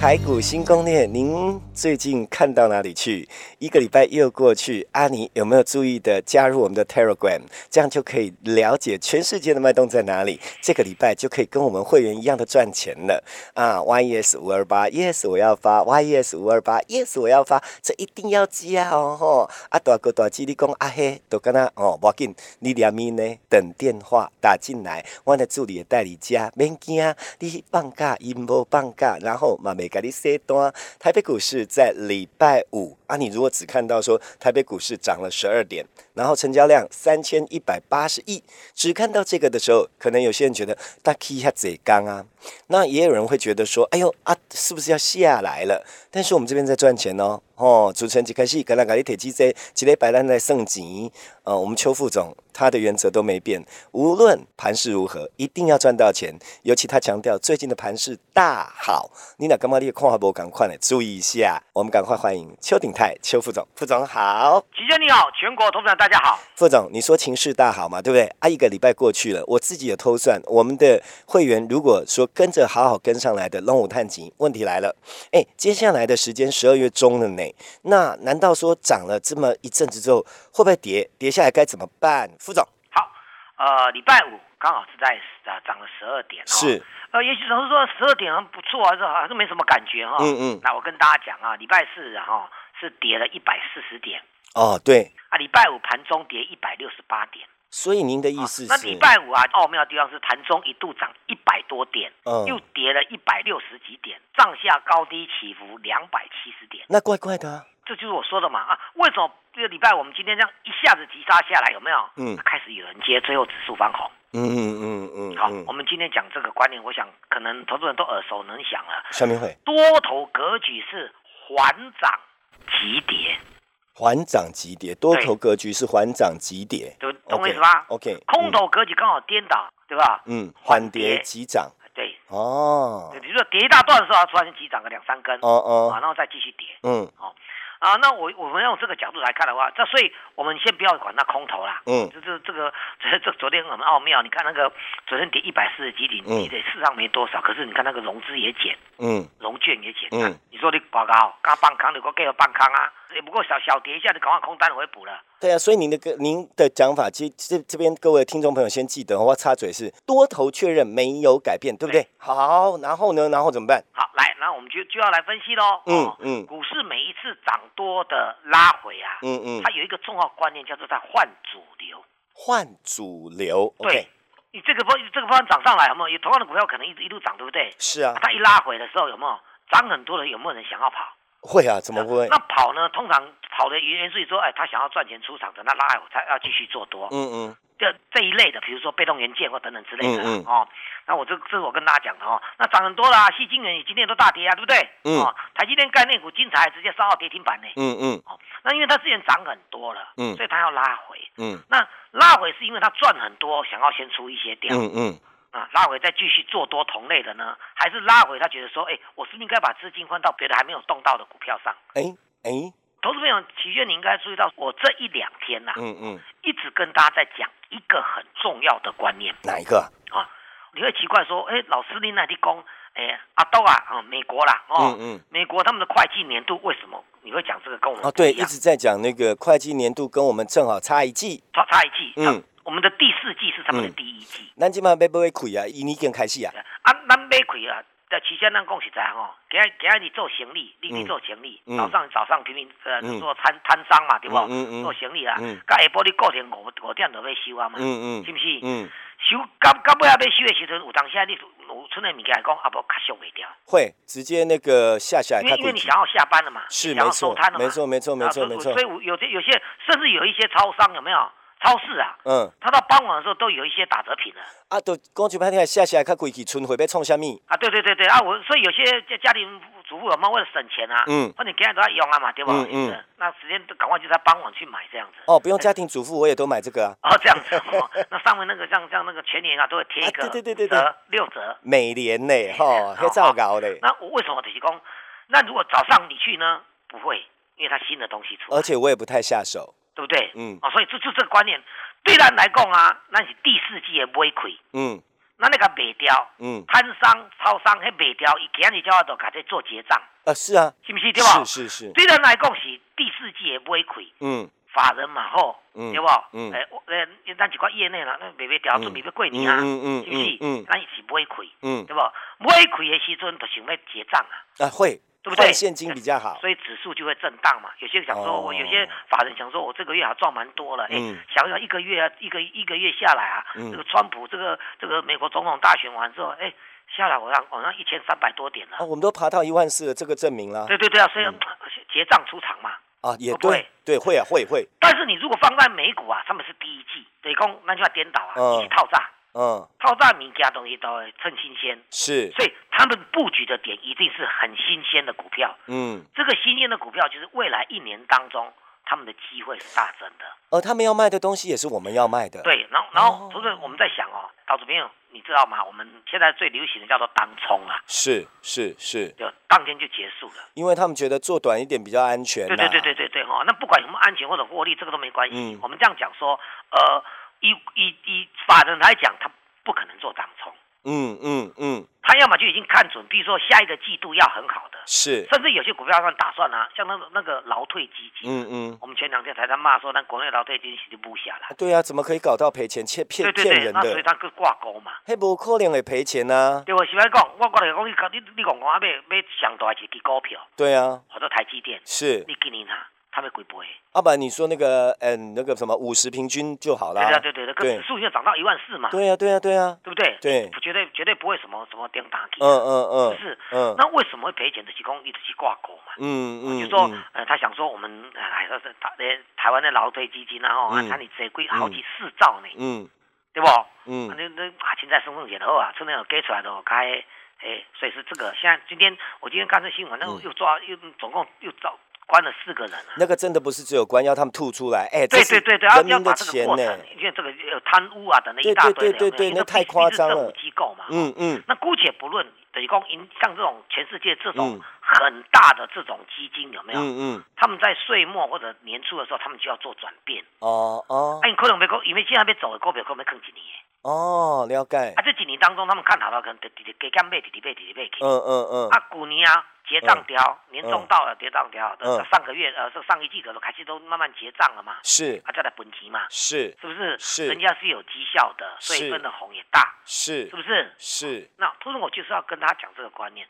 台股新攻略，您最近看到哪里去？一个礼拜又过去，阿尼有没有注意的加入我们的 Telegram？这样就可以了解全世界的脉动在哪里。这个礼拜就可以跟我们会员一样的赚钱了啊！YES 五二八，Yes 我要发，YES 五二八，Yes 我要发，这一定要加哦吼！啊大哥大姐，你讲阿黑都跟他哦，要紧，你两面呢？等电话打进来，我的助理也带你加，免惊，你放假，因无放假，然后嘛没。给你写单，台北股市在礼拜五啊，你如果只看到说台北股市涨了十二点，然后成交量三千一百八十亿，只看到这个的时候，可能有些人觉得大 K 一下贼刚啊，那也有人会觉得说，哎呦啊，是不是要下来了？但是我们这边在赚钱哦，哦，主持人一开始跟那个你铁鸡在几礼摆烂在升级，呃，我们邱副总他的原则都没变，无论盘势如何，一定要赚到钱。尤其他强调最近的盘势大好，你哪干嘛你看下不赶快呢？注意一下，我们赶快欢迎邱鼎邱副总，副总好，齐杰你好，全国投资者大家好，副总你说情势大好嘛，对不对？啊，一个礼拜过去了，我自己也偷算，我们的会员如果说跟着好好跟上来的龙武探级，问题来了，哎，接下来的时间十二月中了呢，那难道说涨了这么一阵子之后，会不会跌？跌下来该怎么办？副总，好，呃，礼拜五刚好是在啊涨了十二点，是，呃，也许总是说十二点很不错啊，是还是没什么感觉哈，嗯嗯，那我跟大家讲啊，礼拜四哈是跌了一百四十点，哦，对，啊，礼拜五盘中跌一百六十八点。所以您的意思是，那礼拜五啊，奥妙的地方是盘中一度涨一百多点，嗯又跌了一百六十几点，上下高低起伏两百七十点，那怪怪的、啊，这就是我说的嘛啊！为什么这个礼拜我们今天这样一下子急杀下来，有没有？嗯开始有人接，最后指数翻红。嗯嗯嗯嗯，好，嗯我们今天讲这个观念，我想可能投资人都耳熟能详了。下面会多头格局是缓涨急跌，缓涨急跌，多头格局是缓涨急跌，懂，懂我意思吧？OK，空头格局刚好颠倒，对吧？嗯，缓跌急涨，对，哦。比如说跌一大段的时候，突然间急涨个两三根，哦哦。啊，，然后再继续跌。嗯啊，那我我们用这个角度来看的话，这所以我们先不要管它空头啦。嗯这这这个这这昨天很奥妙，你看那个昨天跌一百四十几点，嗯你得市场没多少，可是你看那个融资也减，嗯融券也减。嗯嗯，你说你报告，刚半康你给我给了半康啊，也不过小小跌一下，你赶快空单回补了。对啊，所以您的个您的讲法，其实这这边各位听众朋友先记得哦，我插嘴是多头确认没有改变，对不对？好，然后呢，然后怎么办？好，来，那我们就就要来分析喽。嗯哦嗯股市每一次涨多的拉回啊，嗯嗯它，有一个重要观念叫做在换主流。换主流对你这个波这个波涨上来有没有？有同样的股票可能一直一路涨，对不对？是啊，它一拉回的时候有没有涨很多的？有没有人想要跑？会啊，怎么不会？那跑呢？通常跑的原因是说，哎，他想要赚钱出场，的，那拉回才要继续做多。嗯嗯这这一类的，比如说被动元件或等等之类的、嗯嗯哦。那我这这是我跟大家讲的哦。那涨很多啦，细晶圆今天都大跌啊，对不对？嗯哦，台积电概念股金彩，直接烧到跌停板呢。嗯嗯哦，那因为它之前涨很多了，嗯所以它要拉回。嗯那拉回是因为它赚很多，想要先出一些掉。嗯嗯啊，拉回再继续做多同类的呢，还是拉回他觉得说，哎，我是不是应该把资金换到别的还没有动到的股票上？哎哎，投资朋友，其实，你应该注意到，我这一两天呐、嗯嗯，一直跟大家在讲一个很重要的观念哪一个？啊。你会奇怪说，哎，老师你那地公，哎，阿豆啊，啊，美国啦，哦，嗯嗯美国他们的会计年度为什么你会讲这个跟我们哦，对，一直在讲那个会计年度跟我们正好差一季，差差一季，嗯嗯，我们的第四季是他们的嗯第一季。咱今晚要不会亏啊？伊已经开始啊。啊，咱买亏啊，在期间咱讲实在吼，今日今日你做行李，你你嗯做生意，嗯早上早上平平呃嗯。做摊摊商嘛，对不？嗯嗯嗯。做行李啦，嗯。甲下晡你固定五五点就要收啊嘛，嗯嗯。是不是？嗯。收到到尾啊要收的时阵，有当时啊你有剩的物件来讲，啊无卡收袂掉，会直接那个下下因为因为你想。要下班了嘛，是没错没错没错没错没错。所以我有些有些甚至有一些超商有没有超市啊，嗯，他到傍晚的时候都有一些打折品了。啊，都讲句歹听，下下来看轨迹，春回要创啥物？啊，对对对对啊，我所以有些家家庭主妇有没有为了省钱啊？嗯反正今天都要用啊嘛，对吧？嗯嗯是那时间都赶快就在傍晚去买这样子。哦，不用家庭主妇，我也都买这个啊。哦，这样子哦，那上面那个像像那个全年啊，都会贴一个啊对对对对对折六折。每年呢，吼，好迄糟糕嘞。那我为什么就是讲，那如果早上你去呢？不会，因为它新的东西出来，而且我也不太下手。对不对？嗯。啊，所以这这这个观念，对咱来讲啊，咱是第四季的买亏，嗯。咱那个卖掉，嗯，摊商、超商迄卖掉，伊今日叫我都给这做结账，啊是啊，是不是对吧？是是是，对咱来讲是第四季的买亏。嗯。法人嘛吼，嗯。对不？嗯。诶，我诶，咱一寡业内啦，咱卖卖掉嗯准备要过年啊，是不是？咱是买亏，嗯。对不？买亏的时阵就想要结账啊，啊会，对不对换现金比较好。所以指数就会震荡嘛。有些想说，哦我有些法人想说，我这个月还赚蛮多了，哎嗯，想想一个月啊，一个一个月下来啊，嗯这个川普这个这个美国总统大选完之后，哎，下来我让我让一千三百多点了啊，。我们都爬到一万四了，这个证明了。对对对啊，所以结账出场嘛。啊，也对，对，会啊，会会，但是你如果放在美股啊，他们是第一季，等于讲那就要颠倒啊，嗯一起套炸。嗯，套炸物件东西都会趁新鲜，是，所以他们布局的点一定是很新鲜的股票。嗯，这个新鲜的股票就是未来一年当中他们的机会是大增的。而他们要卖的东西也是我们要卖的。，对，然后然后哦同时我们在想哦，导主朋友，你知道吗？我们现在最流行的叫做当冲啊，是是是，就当天就结束了。因为他们觉得做短一点比较安全啦。对对对对对对、哦，那不管什么安全或者获利，这个都没关系。嗯我们这样讲说，呃，以以以法人来讲，他不可能做当冲，嗯嗯嗯，他要么就已经看准，比如说下一个季度要很好的，是，甚至有些股票上打算啊，像那个那个劳退基金，嗯嗯，我们前两天才在骂说，那国内劳退基金是不下来。对啊，怎么可以搞到赔钱、骗骗骗人那所以的？它去挂钩嘛。嘿，不可能会赔钱呐。对我是要讲，我我来讲，你你你讲讲啊，买买上大一支股票，对啊，或者台积电，是。你今年哈，它会几倍？要不然你说那个嗯那个什么五十平均就好啦。对对对对，那个指数已经涨到一万四嘛，对啊对啊对啊，对不对？对绝对绝对不会什么什么跌打起。嗯嗯嗯，是。嗯那为什么会赔钱的？是讲一直去挂钩嘛。嗯嗯，就说嗯，呃，他想说我们哎，说是台呃台湾的劳退基金啊，哦，啊，嗯看你这贵好几四兆呢，嗯对不？啊，嗯那那啊，现在身份也好啊，出那种给出来的哦，开，哎，所以是这个。现在今天我今天看这新闻，那嗯又抓又总共又找关了四个人啊。那个真的不是只有关要他们吐出来，哎，这对是对对对，要人民的要把这个钱呢。过程，因为这个有贪污啊等等一大堆的，对对有没有因为对那太夸张了机构嘛。嗯嗯那姑且不论，等于讲，因像这种全世界这种嗯很大的这种基金有没有？嗯嗯，他们在岁末或者年初的时候，他们就要做转变。哦哦啊，你可能没够，因为现在要走的股票可能要坑几年的。哦，了解啊，，这几年当中，他们看好了，可能直直加减买，直直买，直直买去。嗯嗯嗯，啊，去年啊，结账条，年终到了，结账条。上个月呃，这上一季的都开始都慢慢结账了嘛，是。啊，再来本钱嘛，是。是不是？是。人家是有绩效的，所以分的红也大，是。是不是？是，那突然我就是要跟他讲这个观念，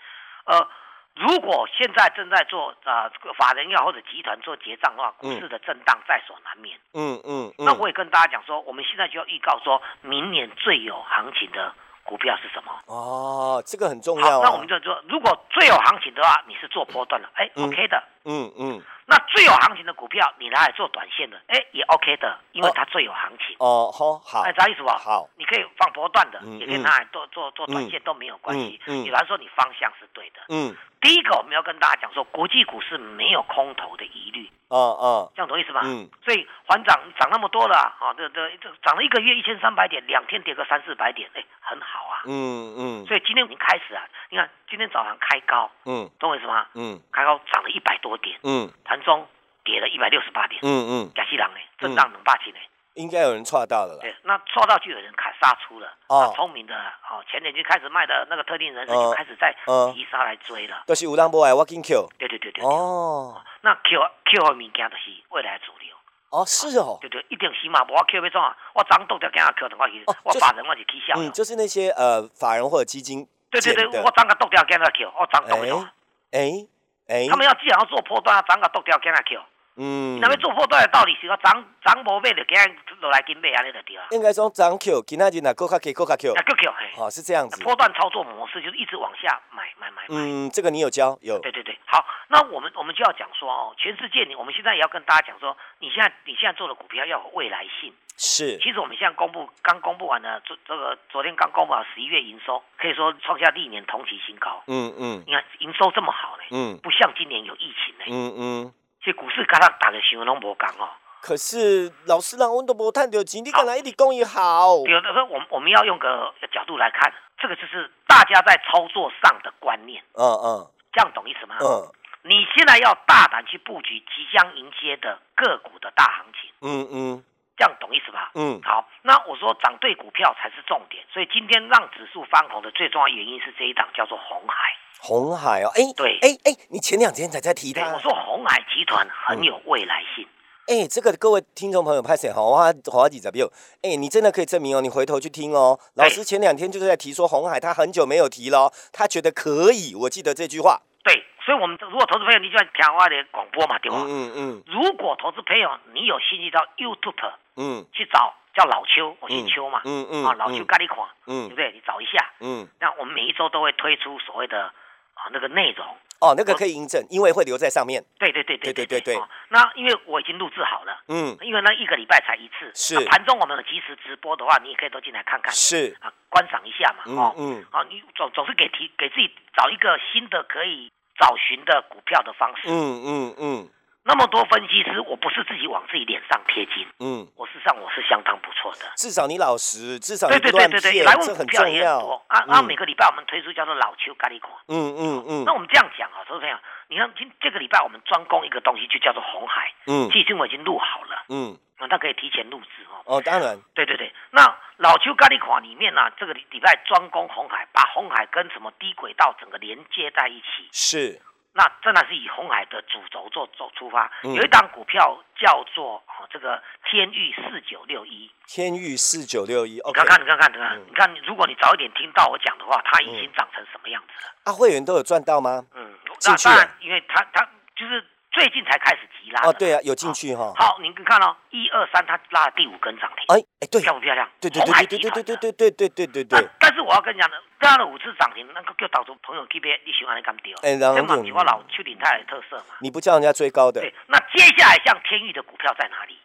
呃，如果现在正在做呃这个法人要或者集团做结账的话，股市的震荡在所难免。嗯嗯嗯，那我也跟大家讲说，我们现在就要预告说，明年最有行情的股票是什么？哦，这个很重，要啊那我们，就说，如果最有行情的话，你是做波段的，哎、嗯 o k 的。嗯嗯，那最有行情的股票，你拿来做短线的，哎，也 OK 的，因为哦它最有行情。哦好好哎，，啥意思吧？好，你可以放波段的，嗯也可以拿来做做做短线都没有关系。嗯嗯比方说你方向是对的。嗯第一个，我们要跟大家讲说，国际股市没有空头的疑虑，哦哦，这样懂意思吧？嗯所以还涨涨那么多了啊，这这这涨了一个月一千三百点，两天跌个三四百点，哎，很好啊。嗯嗯所以今天已经开始啊，你看今天早上开高，嗯懂我意思吗？嗯开高涨了一百多点，嗯盘中跌了一百六十八点，嗯嗯，假西郎呢，震荡两霸气呢。应该有人错到了啦，对，那受到就有人砍杀出了，哦。啊，聪明的哦，前年就开始卖的那个特定人士嗯就开始在嗯急杀来追了。都是有人无爱我紧 Q，对对对对。哦。那 Q Q 的物件就是未来主流，哦是哦，对对，一定是嘛，无我 Q 要怎啊？我涨多条跟他 Q 的，我去哦，就是我法人我是起笑嗯，就是那些呃法人或者基金对对对，我涨个多条跟他 Q，我涨多条。哎哎哎，他们要既然要做波段，涨个多条跟他 Q，嗯那，要做破断的道理是讲涨涨无买就给人落来跟买安尼就对啊。应该说涨 Q，今仔日若够较低，够较 Q，那够够嘿，好是这样子。波段操作模式就是一直往下买买买买。嗯，这个你有教有，对对对，好，那我们我们就要讲说哦，全世界你我们现在也要跟大家讲说，你现在你现在做的股票要有未来性。是其实我们现在公布刚公布完的，昨这个昨天刚公布了十一月营收，可以说创下历年同期新高。嗯嗯你看营收这么好呢，嗯不像今年有疫情呢，嗯嗯。所以股市刚刚打的新闻拢无同哦。可是老师让温都无赚到钱，你干嘛一直讲伊好？有的时候我们我们要用个角度来看，这个就是大家在操作上的观念，嗯嗯这样懂意思吗？嗯你现在要大胆去布局即将迎接的个股的大行情，嗯嗯这样懂意思吧？嗯。好，那我说涨对股票才是重点，所以今天让指数翻红的最重要原因是这一档叫做红海。红海哦，哎对。哎哎，你前两天才在提对，他。我，说红海集团很有未来性。哎，这个各位听众朋友拍谁好，我花几十秒，哎，你真的可以证明哦，你回头去听哦，老师前两天就是在提说红海，他很久没有提了，他觉得可以，我记得这句话，对，所以我们如果投资朋友，你就要听话的广播嘛，对吧？嗯嗯。如果投资朋友你有兴趣到 YouTube，嗯，去找叫老邱，我姓邱嘛，嗯嗯，啊，老邱咖喱款，嗯，对不对？你找一下，嗯，那我们每一周都会推出所谓的啊那个内容。哦，那个可以印证，因为会留在上面。对对对对对对对。那因为我已经录制好了，嗯，因为那一个礼拜才一次，是盘中我们及时直播的话，你也可以都进来看看，是啊，观赏一下嘛，哦，嗯，啊，你总总是给提给自己找一个新的可以找寻的股票的方式。嗯嗯嗯那么多分析师，我不是自己往自己脸上贴金，嗯，我事实上我是相当不错的。至少你老实，至少你对对对对对，来，问股票也很多。啊。然后嗯每个礼拜我们推出叫做老邱咖喱馆。嗯嗯嗯那我们这样讲啊，投资朋友，你看今这个礼拜我们专攻一个东西，就叫做红海。嗯其实我已经录好了，嗯，啊，那可以提前录制哦。哦，当然，对对对，那老邱咖喱款里面呢、这个礼礼拜专攻红海，把红海跟什么低轨道整个连接在一起。是，那真的是以红海的主轴做走出发。嗯有一档股票叫做哦这个天域四九六一，天域四九六一你看看你看看你看嗯，你看，如果你早一点听到我讲的话，它已经长成什么样子了？啊，会员都有赚到吗？嗯，那当然，因为它它就是最近才开始急拉的哦，对啊，有进去哈，好，您看哦，一二三，它拉了第五根涨停，哎哎，对，漂不漂亮？对对对对对对对对对对对对那，但是我要跟你讲的，这样的五次涨停，那个叫导致朋友级别，你喜欢你敢丢？哎然后就是我老邱鼎泰的特色嘛。你不叫人家追高的对，那接下来像天域的股票在哪里？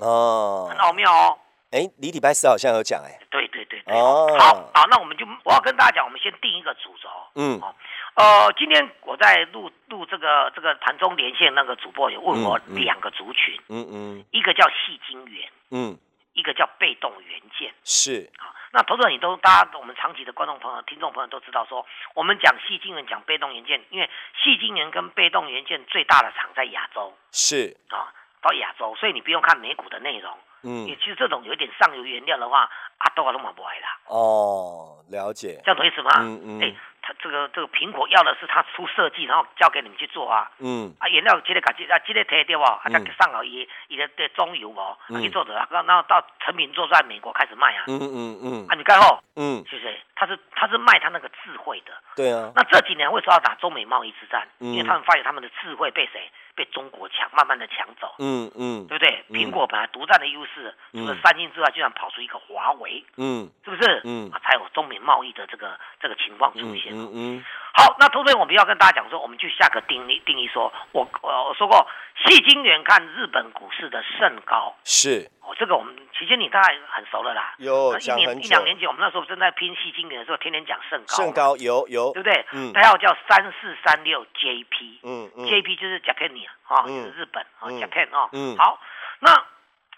哦很，奥妙哦。哎，你礼拜四好像有讲哎，对对对对。哦好，好，那我们就我要跟大家讲，我们先定一个主轴。嗯哦，呃，今天我在录录这个这个盘中连线，那个主播有问我两个族群，嗯嗯。一个叫细晶圆，嗯，一个叫被动元件。是，啊，那投资者你都大家我们长期的观众朋友、听众朋友都知道说，我们讲细晶圆、讲被动元件，因为细晶圆跟被动元件最大的厂在亚洲。是，啊，到亚洲，所以你不用看美股的内容。嗯。也其实这种有一点上游原料的话，啊，都啊都买不来啦，哦，了解。这，样懂意思吗？嗯嗯。哎，他这个这个苹果要的是他出设计，然后交给你们去做啊。嗯啊，原料这个甲这啊，这个摕掉哦，啊，嗯再上好伊伊的的中游哦，嗯啊去做的啊，然后到成品做在美国开始卖啊。嗯嗯嗯啊，你看哦嗯，是不是？他是他是卖他那个智慧的。对啊，那这几年为什么要打中美贸易之战？嗯因为他们发现他们的智慧被谁？被中国抢，慢慢的抢走，嗯嗯对不对？嗯苹果本来独占的优势，除了嗯三星之外，居然跑出一个华为，嗯是不是？嗯啊，才有中美贸易的这个这个情况出嗯现。嗯嗯，好，那同学我们要跟大家讲说，我们去下个定义定义说，我我我说过，细精远看日本股市的盛高，是。哦，这个我们其实你大概很熟了啦。有那一年一两年前，我们那时候正在拼细精远的时候，天天讲盛高。嘛，盛高有有。对，不对？嗯。代号叫三四三六 JP，JP、嗯嗯。JP 就是 Japan 啊，嗯。就是日本啊嗯，Japan 啊。嗯。好，那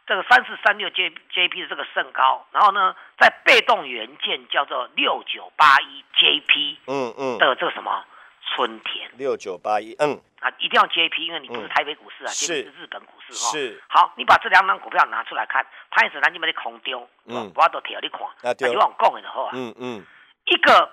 这个三四三六 J JP 的这个盛高，然后呢，在被动元件叫做六九八一 JP 嗯嗯，的这个什么春田。六九八一，嗯。啊，一定要 JP，因为你不是嗯。台北股市啊，是。JP 是日本股市哈。是，好，你把这两档股票拿出来看，拍子咱就没得空丢，嗯。我都贴你看，啊对。就往讲的就好啊。嗯嗯。一个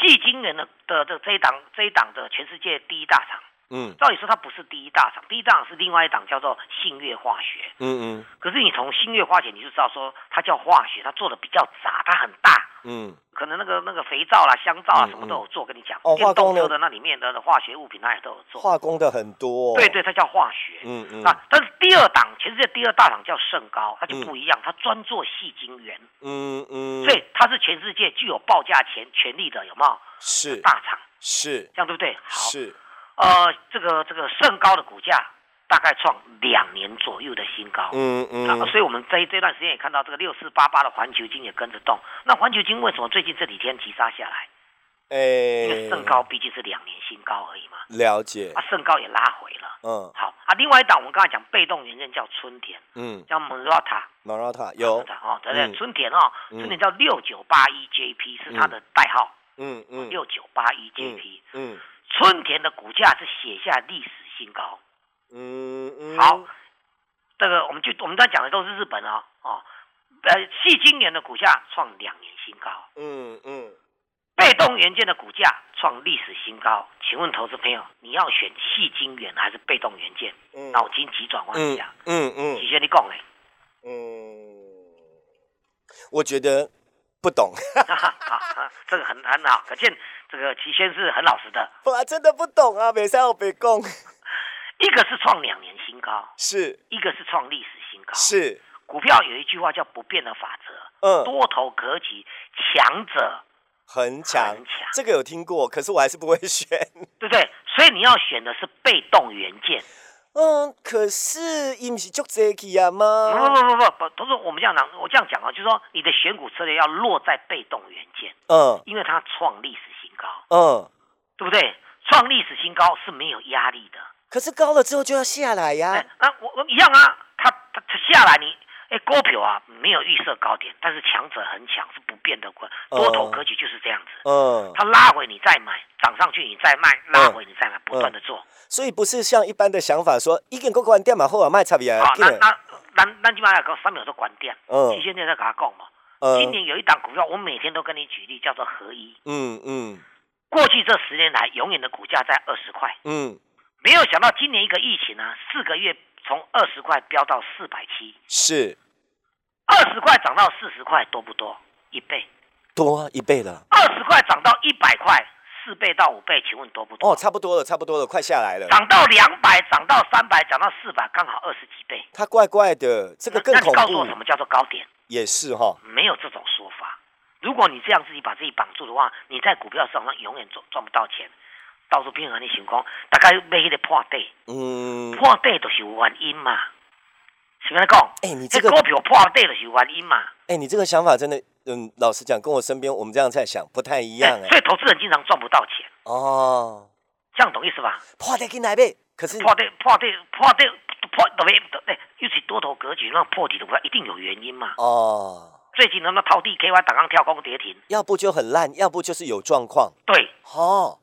细晶圆的的的这一档这一档的全世界第一大厂，嗯。照理说它不是第一大厂，第一大厂是另外一档叫做信越化学。嗯嗯。可是你从信越化学你就知道说它叫化学，它做的比较杂，它很大。嗯，可能那个那个肥皂啦、香皂啊嗯什么都有做，跟你讲，哦化电动工的车的那里面的化学物品它也都有做。化工的很多，对，对，它叫化学。嗯嗯。那，但是第二档，全世界第二大厂叫盛高，它就嗯不一样，它专做细晶圆，嗯嗯，所以它是全世界具有报价权权利的，有没有？是。大厂，是。这样对不对？好，是，呃，这个这个盛高的股价大概创两年左右的新高。嗯嗯啊，所以我们这这段时间也看到这个六四八八的环球金也跟着动。那环球金为什么最近这几天急杀下来？因为哎，盛高毕竟是两年新高而已嘛，了解啊，，盛高也拉回了。嗯好啊，另外一档我们刚才讲被动元件叫春田，嗯叫 Murata，，Marata 有，哦，对对，嗯春田哦，嗯春田叫六九八一 JP 是它的代号，嗯嗯六九八一 JP。嗯春田的股价是写下历史新高。嗯嗯，好，这个我们就我们刚才讲的都是日本哦，哦，呃，细晶圆的股价创两年新高，嗯嗯，被动元件的股价创历史新高。请问投资朋友，你要选细晶元还是被动元件？嗯。脑筋急转弯一下，嗯嗯齐轩你讲嘞，嗯，我觉得不懂，哈哈哈这个很很好，可见这个齐轩是很老实的。我真的不懂啊，北山我北贡一个是创两年新高，是一个是创历史新高。是，股票有一句话叫不变的法则，嗯，多头格局，强者很强很强，这个有听过，可是我还是不会选。对不对？所以你要选的是被动元件。嗯，可是伊不是足济去啊不吗？不不不不，都是我们这样讲，我这样讲啊，就是说你的选股策略要落在被动元件，嗯因为它创历史新高，嗯，对不对？创历史新高是没有压力的。可是高了之后就要下来哎呀。，那我我一样啊，它它它下来你。哎，股票啊，没有预设高点，但是强者很强，是不变的。多头格局就是这样子，嗯，它拉回你再买，涨上去你再卖，拉回你再买，不断的做。所以不是像一般的想法说，一件个关掉嘛，后啊卖差别好，那那咱咱起码要搞三秒都关掉。嗯期现在在给他讲嘛。嗯今年有一档股票，我每天都跟你举例，叫做合一。嗯嗯过去这十年来，永远的股价在二十块，嗯，没有想到今年一个疫情呢、四个月从二十块飙到四百七，是二十块涨到四十块，多不多？一倍。多一倍了。二十块涨到一百块，四倍到五倍，请问多不多？哦，差不多了，差不多了，快下来了。涨到两百，涨到三百，涨到四百，刚好二十几倍。它怪怪的，这个更那你告诉我什。么叫做高点？也是哈，没有这种说法。如果你这样自己把自己绑住的话，你在股票市场上永远赚赚不到钱。到处骗人的情况，大概买迄个破底，嗯，破底就是有原因嘛。是跟你讲，哎，你这个，这股票破底就是有原因嘛。哎，你这个想法真的，嗯，老实讲，跟我身边我们这样在想不太一样哎。所以投资人经常赚不到钱，哦，这样懂意思吧？破跌进来呗，可是破跌破跌破跌破特别对，尤其多头格局那破底的股票一定有原因嘛。哦，最近他妈套地 KY 打刚跳空跌停，要不就很烂，要不就是有状况。对哦对。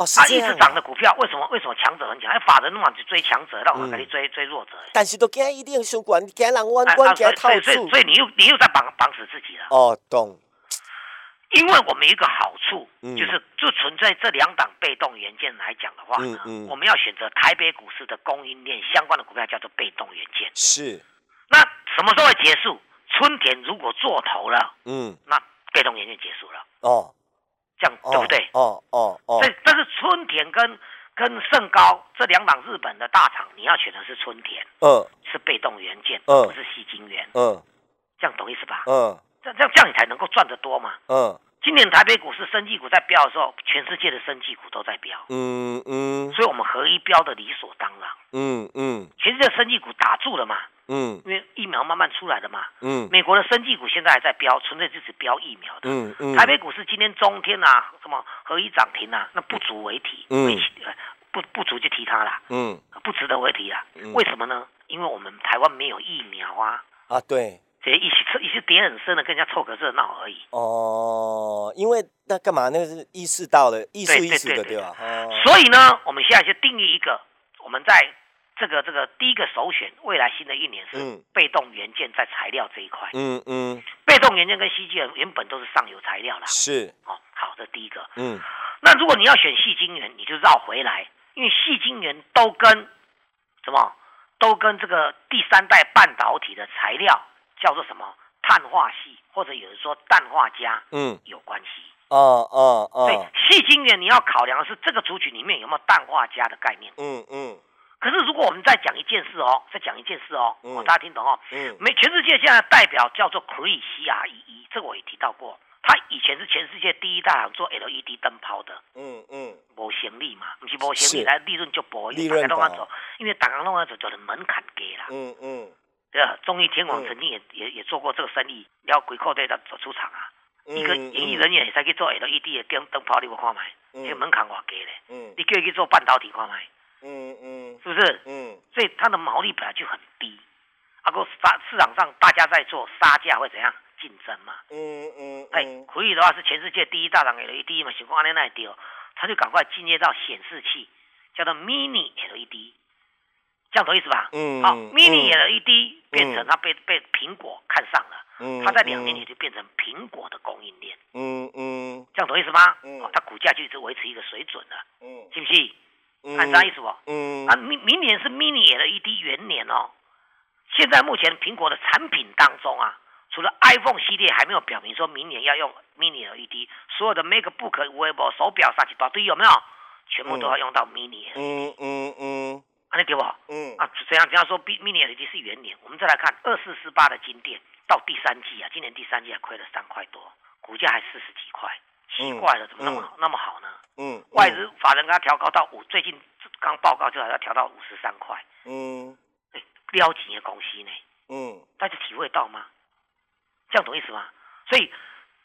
哦，是啊，一直。涨的股票，为什么为什么强者很强？哎，法人嘛去追强者，让我们给你追、追弱者。但是都惊一定伤管，惊人弯关，惊所以套住所以你又你又在绑绑死自己了。哦，懂。因为我们一个好处，嗯就是就存在这两档被动元件来讲的话呢，嗯嗯我们要选择台北股市的供应链相关的股票叫做被动元件。是，那什么时候会结束？春田如果做头了，嗯，那被动元件结束了，哦，这样哦对不对？哦哦哦。所，以但是春田跟跟盛高这两档日本的大厂，你要选的是春田，嗯。是被动元件，嗯。不是吸金元，嗯。这样懂意思吧？嗯。这样这样这样你才能够赚得多嘛。嗯。今年台北股市生技股在飙的时候，全世界的生技股都在飙，嗯嗯。所以我们合一飙的理所当然。嗯嗯全世界的生技股打住了嘛，嗯因为疫苗慢慢出来了嘛。嗯美国的生技股现在还在飙，纯粹就是飙疫苗的。嗯嗯，台北股市今天中天啊，什么合一涨停啊，那不足为提，嗯不不足就提它啦，嗯不值得为提啊。嗯为什么呢？因为我们台湾没有疫苗啊，啊对这一起一起跌很深的，跟人家凑个热闹而已。哦，因为那干嘛？那个是意识到了，艺术对艺术的对吧？哦，所以呢，我们现在就定义一个，我们在这个这个第一个首选，未来新的一年是嗯被动元件在材料这一块。嗯嗯被动元件跟细晶圆原本都是上游材料啦。是哦，好，这第一个。嗯那如果你要选细晶圆，你就绕回来，因为细晶圆都跟什么？都跟这个第三代半导体的材料叫做什么？碳化系，或者有人说氮化镓嗯，有关系。哦哦哦，细晶圆你要考量的是这个族群里面有没有氮化镓的概念。嗯嗯可是如果我们再讲一件事哦，再讲一件事哦，嗯。哦大家听懂哦？嗯。美全世界现在代表叫做 Cree C R E E，这个我也提到过。他以前是全世界第一大厂做 LED 灯泡的，嗯嗯，无盈利嘛，不是无行是。利，来利润就薄，利润薄大家都要走，因为大家都要走，就是门槛低啦。嗯嗯。对吧？中艺天网嗯曾经也、也也做过这个生意，然后鬼扣队的走出场啊，嗯，一个演艺人员也才去做 LED 的灯灯泡，你有看买，嗯。这个门槛偌低嘞，嗯。你叫他去做半导体看买，嗯嗯。是不是？嗯。所以它的毛利本来就很低，啊，个杀市场上大家在做杀价会怎样？竞争嘛？嗯嗯哎，可以的话是全世界第一大厂 LED 嘛，情况安那丢，他就赶快进阶到显示器，叫做 Mini LED，这样懂意思吧？嗯好嗯，Mini LED 变成嗯。它被被苹果看上了，嗯，它在两年里就变成苹果的供应链，嗯嗯。这样懂意思吗？嗯。哦，它股价就一直维持一个水准了，嗯。信不信？嗯，按啥意思不？嗯啊，明明年是 Mini LED 元年哦。现在目前苹果的产品当中啊，除了 iPhone 系列还没有表明说明年要用 Mini LED，所有的 MacBook、微博、手表、啥七八堆有没有？全部都要用到 Mini LED，嗯嗯嗯啊，你对不？嗯啊，这样这样说 Mini LED 是元年。我们再来看二四四八的金店，到第三季啊，今年第三季还亏了三块多，股价还四十几块，奇怪了，怎么那么好、那么好呢？嗯，外资法人给它调高到五，最近刚报告就还要调到五十三块，嗯。哎，撩钱的公司呢，嗯。大家体会到吗？这样懂意思吗？所以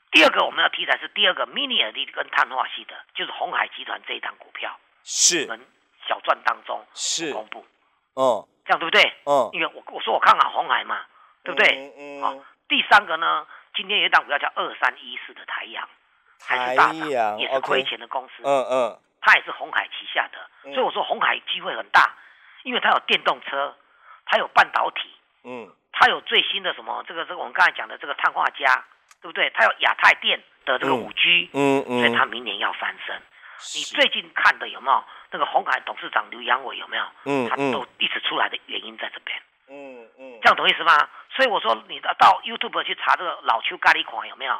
第二个我们要题材是第二个 mini LED 跟碳化系的，就是红海集团这一档股票，是。我们小赚当中是。公布，哦这样对不对？哦，因为我我说我看好红海嘛，对不对？嗯。好，第三个呢，今天有一档股票叫二三一四的台阳，还是大台涨，也是亏钱的公司，嗯嗯它也是红海旗下的，嗯所以我说红海机会很大，因为它有电动车，它有半导体，嗯它有最新的什么这个这个我们刚才讲的这个碳化镓，对不对？它有亚太电的这个嗯五 G，、嗯嗯所以它嗯，明年要翻身。你最近看的有没有那个红海董事长刘阳伟有没有？他嗯他都一直出来的原因在这边，嗯嗯这样懂意思吗？所以我说你到到 YouTube 去查这个老邱咖喱款有没有？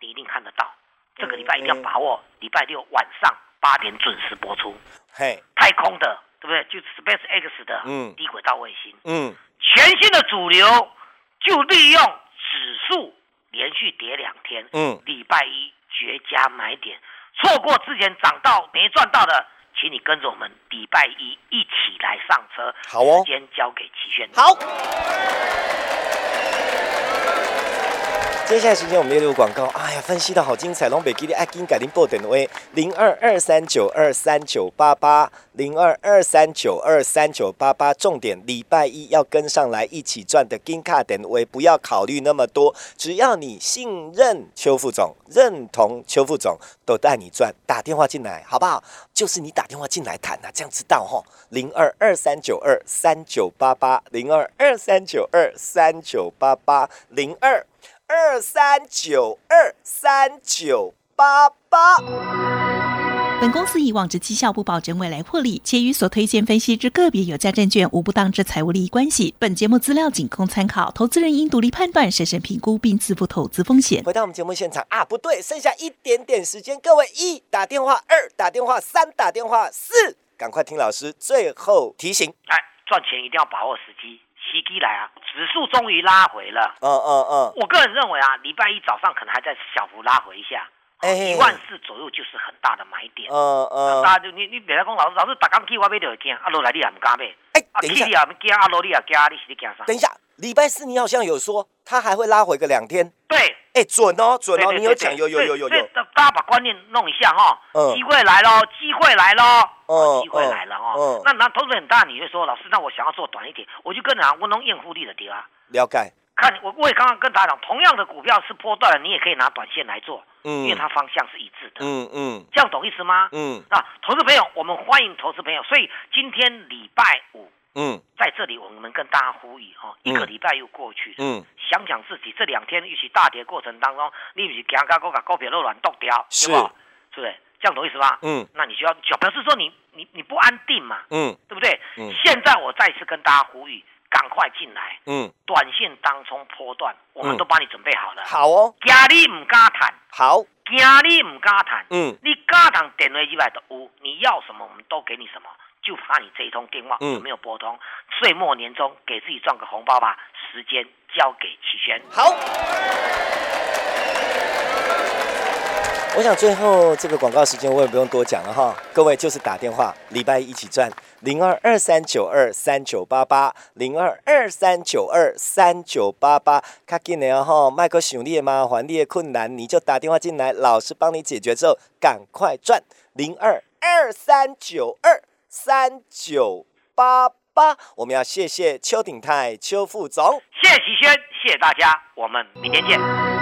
你一定看得到。这个礼拜一定要把握，礼拜六晚上八点准时播出。嘿太空的，对不对？就 SpaceX 的嗯低轨道卫星，嗯全新的主流就利用指数连续跌两天，嗯礼拜一绝佳买点，错过之前涨到没赚到的，请你跟着我们礼拜一一起来上车。好哦时间交给齐炫。好。接下来时间我们列入广告。哎呀，分析的好精彩，龙北基地爱金改零报等位零二二三九二三九八八零二二三九二三九八八。重点礼拜一要跟上来一起赚的金卡等位，不要考虑那么多，只要你信任邱副总，认同邱副总，都带你赚。打电话进来好不好？就是你打电话进来谈啊，这样知道吼。零二二三九二三九八八零二二三九二三九八八零二。二三九二三九八八。本公司以往之绩效不保证未来获利，且与所推荐分析之个别有价证券无不当之财务利益关系。本节目资料仅供参考，投资人应独立判断、审慎评估并自负投资风险。回到我们节目现场啊，不对，剩下一点点时间，各位一打电话，二打电话，三打电话，四赶快听老师最后提醒。哎，赚钱一定要把握时机，时机来啊！指数终于拉回了。嗯嗯嗯，我个人认为啊，礼拜一早上可能还在小幅拉回一下，哎一万四左右就是很大的买点。嗯嗯，大家就你你别来讲老师，老师打刚去我买就会惊，啊落来你也唔敢买，哎，啊等一下去你，也惊，啊落你也惊，你是你惊啥？等一下，礼拜四你好像有说他还会拉回个两天，对，哎，准哦，准哦，你有讲，有有有有有大家把观念弄一下哈，嗯机会来喽，机会来喽，机会来了嗯哦。那那投资很大，你会说老师，那我想要做短一点，我就跟人讲，我弄验护力的跌啊。了解，看我我也刚刚跟大家讲，同样的股票是波段的，你也可以拿短线来做，嗯因为它方向是一致的。嗯嗯这样懂意思吗？嗯啊，投资朋友，我们欢迎投资朋友。所以今天礼拜五嗯在这里，我们跟大家呼吁哦，一个礼拜又过去了，嗯，想想自己这两天一起大跌过程当中，你不是惊到把股票肉软剁掉，是对不？是不是？这样懂意思吧？嗯那你就要就表示说你你你不安定嘛，嗯对不对？嗯现在我再次跟大家呼吁，赶快进来。嗯，短线当中波段，我们嗯都帮你准备好了。，好哦，今你唔敢谈，好，今你唔敢谈，嗯，你敢谈电话入来的有，你要什么我们都给你什么，就怕你这一通电话嗯有没有拨通。岁末年终给自己赚个红包吧，时间交给齐轩。好。我想最后这个广告时间我也不用多讲了哈，各位就是打电话，礼拜一一起赚零二二三九二三九八八零二二三九二三九八八，卡紧的哦哈，麦克想你的麻烦你的困难，你就打电话进来，老师帮你解决之后，赶快赚零二二三九二三九八八。我们要谢谢邱鼎泰邱副总。谢谢齐轩，谢谢大家，我们明天见。